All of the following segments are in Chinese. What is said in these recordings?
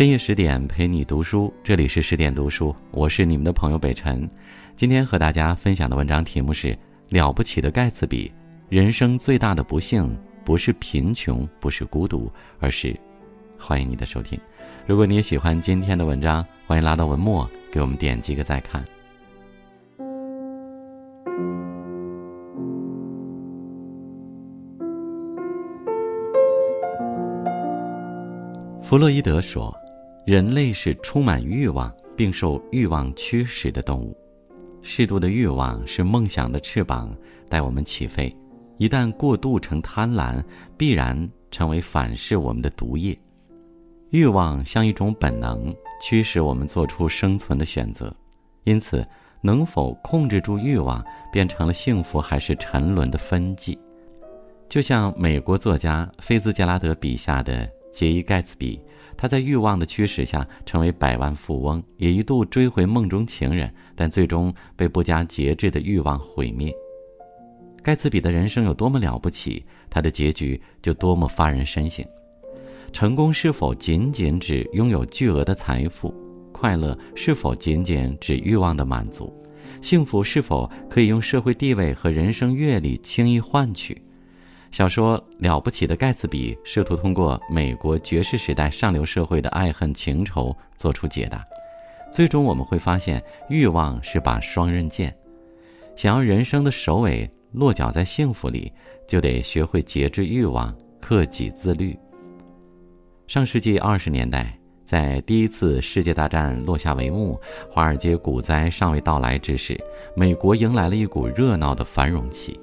深夜十点陪你读书，这里是十点读书，我是你们的朋友北辰。今天和大家分享的文章题目是《了不起的盖茨比》，人生最大的不幸不是贫穷，不是孤独，而是……欢迎你的收听。如果你也喜欢今天的文章，欢迎拉到文末给我们点击个再看。弗洛伊德说：“人类是充满欲望并受欲望驱使的动物。适度的欲望是梦想的翅膀，带我们起飞。一旦过度成贪婪，必然成为反噬我们的毒液。欲望像一种本能，驱使我们做出生存的选择。因此，能否控制住欲望，变成了幸福还是沉沦的分际。就像美国作家菲兹杰拉德笔下的。”杰伊·盖茨比，他在欲望的驱使下成为百万富翁，也一度追回梦中情人，但最终被不加节制的欲望毁灭。盖茨比的人生有多么了不起，他的结局就多么发人深省。成功是否仅仅指拥有巨额的财富？快乐是否仅仅指欲望的满足？幸福是否可以用社会地位和人生阅历轻易换取？小说《了不起的盖茨比》试图通过美国爵士时代上流社会的爱恨情仇做出解答。最终我们会发现，欲望是把双刃剑。想要人生的首尾落脚在幸福里，就得学会节制欲望，克己自律。上世纪二十年代，在第一次世界大战落下帷幕，华尔街股灾尚未到来之时，美国迎来了一股热闹的繁荣期。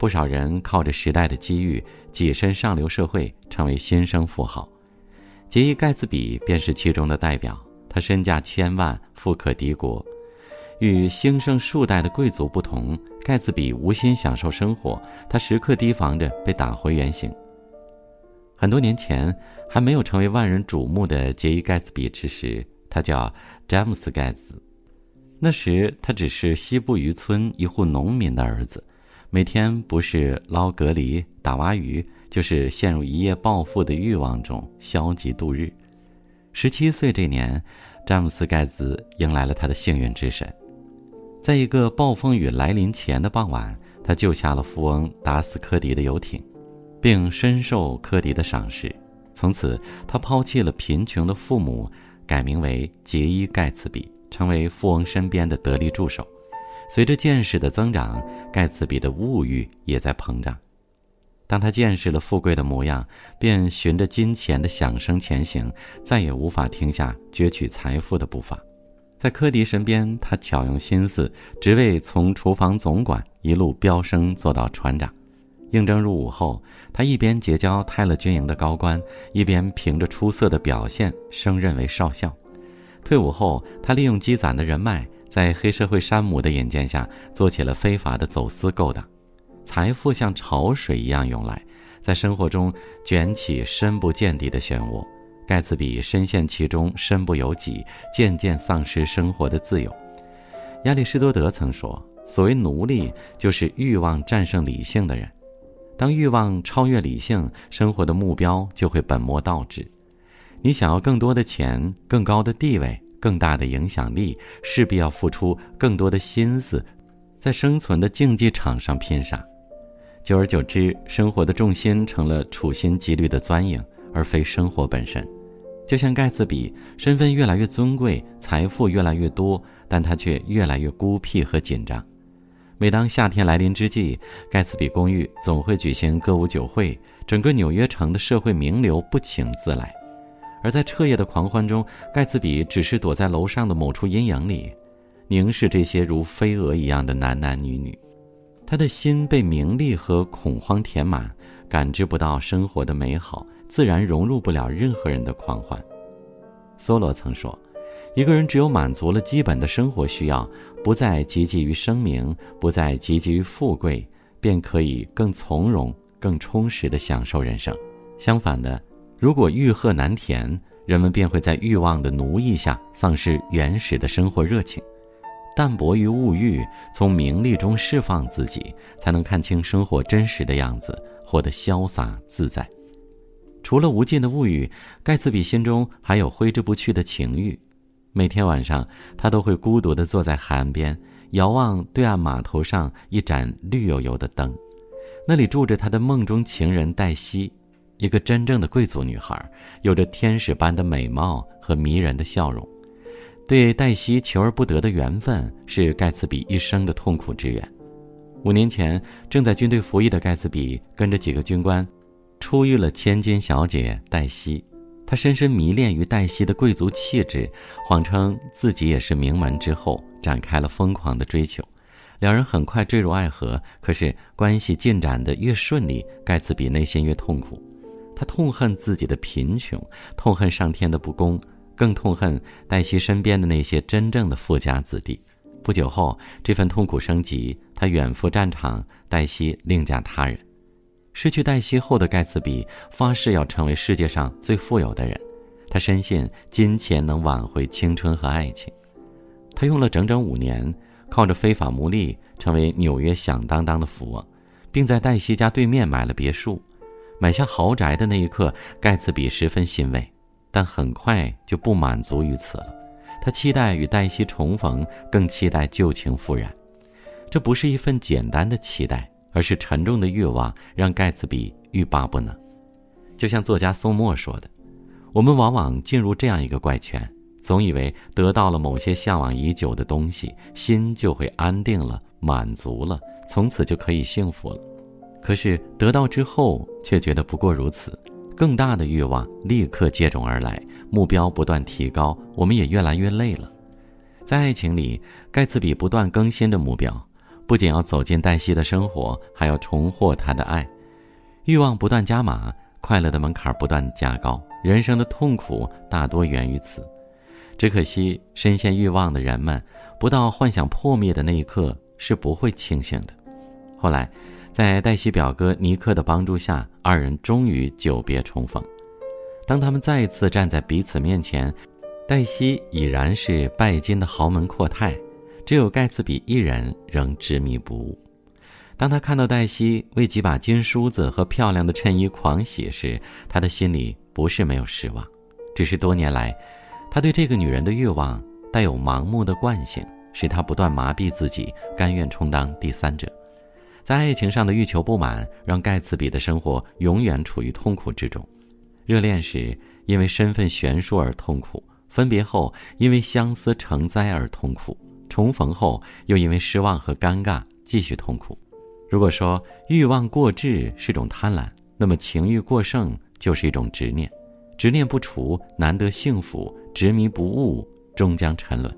不少人靠着时代的机遇跻身上流社会，成为新生富豪。杰伊·盖茨比便是其中的代表。他身价千万，富可敌国。与兴盛数代的贵族不同，盖茨比无心享受生活，他时刻提防着被打回原形。很多年前，还没有成为万人瞩目的杰伊·盖茨比之时，他叫詹姆斯·盖茨。那时，他只是西部渔村一户农民的儿子。每天不是捞蛤蜊、打蛙鱼，就是陷入一夜暴富的欲望中消极度日。十七岁这年，詹姆斯·盖茨迎来了他的幸运之神。在一个暴风雨来临前的傍晚，他救下了富翁达斯科迪的游艇，并深受科迪的赏识。从此，他抛弃了贫穷的父母，改名为杰伊·盖茨比，成为富翁身边的得力助手。随着见识的增长，盖茨比的物欲也在膨胀。当他见识了富贵的模样，便循着金钱的响声前行，再也无法停下攫取财富的步伐。在科迪身边，他巧用心思，职位从厨房总管一路飙升做到船长。应征入伍后，他一边结交泰勒军营的高官，一边凭着出色的表现升任为少校。退伍后，他利用积攒的人脉。在黑社会山姆的引荐下，做起了非法的走私勾当，财富像潮水一样涌来，在生活中卷起深不见底的漩涡。盖茨比深陷其中，身不由己，渐渐丧失生活的自由。亚里士多德曾说：“所谓奴隶，就是欲望战胜理性的人。当欲望超越理性，生活的目标就会本末倒置。你想要更多的钱，更高的地位。”更大的影响力，势必要付出更多的心思，在生存的竞技场上拼杀。久而久之，生活的重心成了处心积虑的钻营，而非生活本身。就像盖茨比，身份越来越尊贵，财富越来越多，但他却越来越孤僻和紧张。每当夏天来临之际，盖茨比公寓总会举行歌舞酒会，整个纽约城的社会名流不请自来。而在彻夜的狂欢中，盖茨比只是躲在楼上的某处阴影里，凝视这些如飞蛾一样的男男女女。他的心被名利和恐慌填满，感知不到生活的美好，自然融入不了任何人的狂欢。梭罗曾说：“一个人只有满足了基本的生活需要，不再汲汲于声名，不再汲汲于富贵，便可以更从容、更充实地享受人生。相反的。”如果欲壑难填，人们便会在欲望的奴役下丧失原始的生活热情，淡泊于物欲，从名利中释放自己，才能看清生活真实的样子，活得潇洒自在。除了无尽的物欲，盖茨比心中还有挥之不去的情欲。每天晚上，他都会孤独地坐在海岸边，遥望对岸码头上一盏绿油油的灯，那里住着他的梦中情人黛西，一个真正的贵族女孩，有着天使般的美貌和迷人的笑容。对黛西求而不得的缘分，是盖茨比一生的痛苦之源。五年前，正在军队服役的盖茨比跟着几个军官，初遇了千金小姐黛西。他深深迷恋于黛西的贵族气质，谎称自己也是名门之后，展开了疯狂的追求。两人很快坠入爱河。可是关系进展的越顺利，盖茨比内心越痛苦。他痛恨自己的贫穷，痛恨上天的不公，更痛恨黛西身边的那些真正的富家子弟。不久后，这份痛苦升级，他远赴战场，黛西另嫁他人。失去黛西后的盖茨比发誓要成为世界上最富有的人，他深信金钱能挽回青春和爱情。他用了整整五年，靠着非法牟利成为纽约响当当的富翁，并在黛西家对面买了别墅。买下豪宅的那一刻，盖茨比十分欣慰，但很快就不满足于此了。他期待与黛西重逢，更期待旧情复燃。这不是一份简单的期待，而是沉重的欲望，让盖茨比欲罢不能。就像作家宋墨说的：“我们往往进入这样一个怪圈，总以为得到了某些向往已久的东西，心就会安定了、满足了，从此就可以幸福了。可是得到之后，却觉得不过如此。”更大的欲望立刻接踵而来，目标不断提高，我们也越来越累了。在爱情里，盖茨比不断更新着目标，不仅要走进黛西的生活，还要重获她的爱。欲望不断加码，快乐的门槛不断加高，人生的痛苦大多源于此。只可惜，深陷欲望的人们，不到幻想破灭的那一刻是不会清醒的。后来。在黛西表哥尼克的帮助下，二人终于久别重逢。当他们再一次站在彼此面前，黛西已然是拜金的豪门阔太，只有盖茨比一人仍执迷不悟。当他看到黛西为几把金梳子和漂亮的衬衣狂喜时，他的心里不是没有失望，只是多年来，他对这个女人的欲望带有盲目的惯性，使他不断麻痹自己，甘愿充当第三者。在爱情上的欲求不满，让盖茨比的生活永远处于痛苦之中。热恋时因为身份悬殊而痛苦，分别后因为相思成灾而痛苦，重逢后又因为失望和尴尬继续痛苦。如果说欲望过滞是种贪婪，那么情欲过剩就是一种执念。执念不除，难得幸福；执迷不悟，终将沉沦。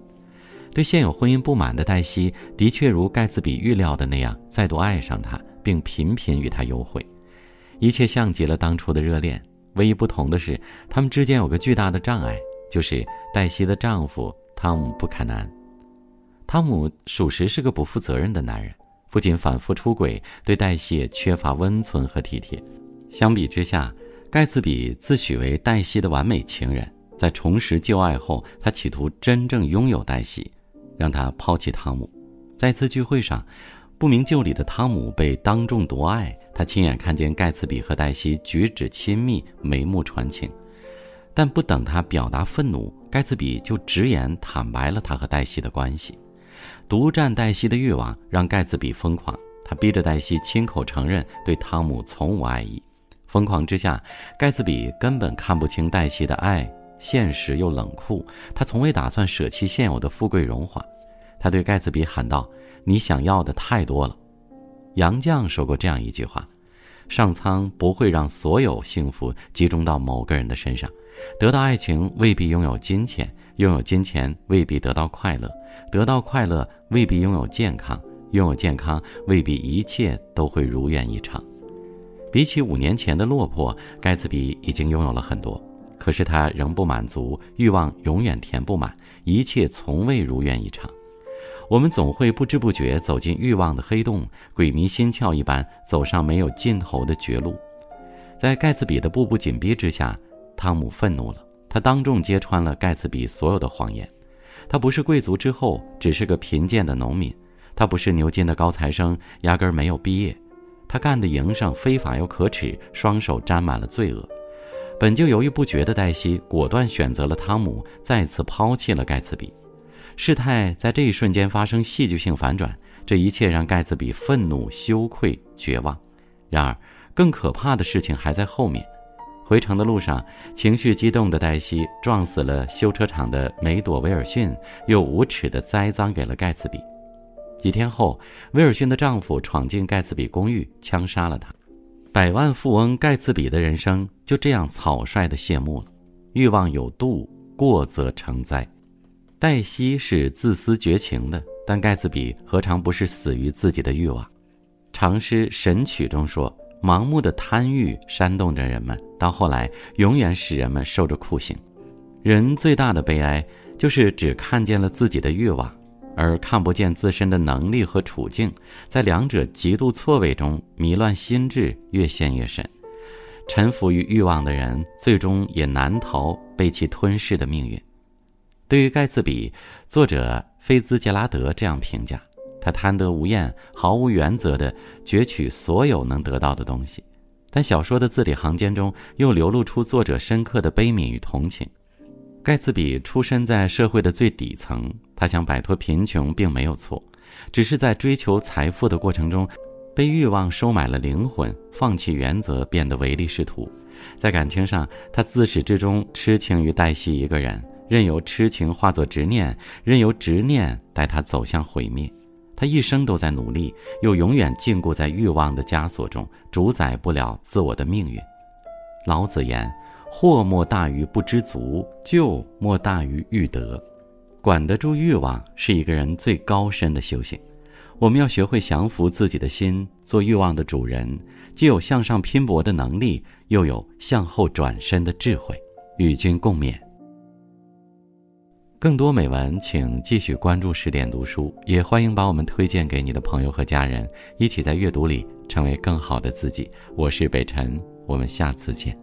对现有婚姻不满的黛西，的确如盖茨比预料的那样，再度爱上他，并频频与他幽会，一切像极了当初的热恋。唯一不同的是，他们之间有个巨大的障碍，就是黛西的丈夫汤姆布坎南。汤姆属实是个不负责任的男人，不仅反复出轨，对黛西缺乏温存和体贴。相比之下，盖茨比自诩为黛西的完美情人，在重拾旧爱后，他企图真正拥有黛西。让他抛弃汤姆，在一次聚会上，不明就里的汤姆被当众夺爱。他亲眼看见盖茨比和黛西举止亲密，眉目传情，但不等他表达愤怒，盖茨比就直言坦白了他和黛西的关系。独占黛西的欲望让盖茨比疯狂，他逼着黛西亲口承认对汤姆从无爱意。疯狂之下，盖茨比根本看不清黛西的爱。现实又冷酷，他从未打算舍弃现有的富贵荣华。他对盖茨比喊道：“你想要的太多了。”杨绛说过这样一句话：“上苍不会让所有幸福集中到某个人的身上。得到爱情未必拥有金钱，拥有金钱未必得到快乐，得到快乐未必拥有健康，拥有健康未必一切都会如愿以偿。”比起五年前的落魄，盖茨比已经拥有了很多。可是他仍不满足，欲望永远填不满，一切从未如愿以偿。我们总会不知不觉走进欲望的黑洞，鬼迷心窍一般走上没有尽头的绝路。在盖茨比的步步紧逼之下，汤姆愤怒了。他当众揭穿了盖茨比所有的谎言。他不是贵族之后，只是个贫贱的农民。他不是牛津的高材生，压根儿没有毕业。他干的营生非法又可耻，双手沾满了罪恶。本就犹豫不决的黛西果断选择了汤姆，再次抛弃了盖茨比。事态在这一瞬间发生戏剧性反转，这一切让盖茨比愤怒、羞愧、绝望。然而，更可怕的事情还在后面。回城的路上，情绪激动的黛西撞死了修车厂的梅朵·威尔逊，又无耻地栽赃给了盖茨比。几天后，威尔逊的丈夫闯进盖茨比公寓，枪杀了他。百万富翁盖茨比的人生就这样草率地谢幕了。欲望有度，过则成灾。黛西是自私绝情的，但盖茨比何尝不是死于自己的欲望？长诗《神曲》中说：“盲目的贪欲煽动着人们，到后来永远使人们受着酷刑。人最大的悲哀，就是只看见了自己的欲望，而看不见自身的能力和处境。在两者极度错位中，迷乱心智越陷越深。臣服于欲望的人，最终也难逃被其吞噬的命运。”对于盖茨比，作者菲兹杰拉德这样评价：他贪得无厌、毫无原则地攫取所有能得到的东西。但小说的字里行间中又流露出作者深刻的悲悯与同情。盖茨比出身在社会的最底层，他想摆脱贫穷并没有错，只是在追求财富的过程中，被欲望收买了灵魂，放弃原则，变得唯利是图。在感情上，他自始至终痴情于黛西一个人。任由痴情化作执念，任由执念带他走向毁灭。他一生都在努力，又永远禁锢在欲望的枷锁中，主宰不了自我的命运。老子言：“祸莫大于不知足，咎莫大于欲得。”管得住欲望是一个人最高深的修行。我们要学会降服自己的心，做欲望的主人，既有向上拼搏的能力，又有向后转身的智慧。与君共勉。更多美文，请继续关注十点读书，也欢迎把我们推荐给你的朋友和家人，一起在阅读里成为更好的自己。我是北辰，我们下次见。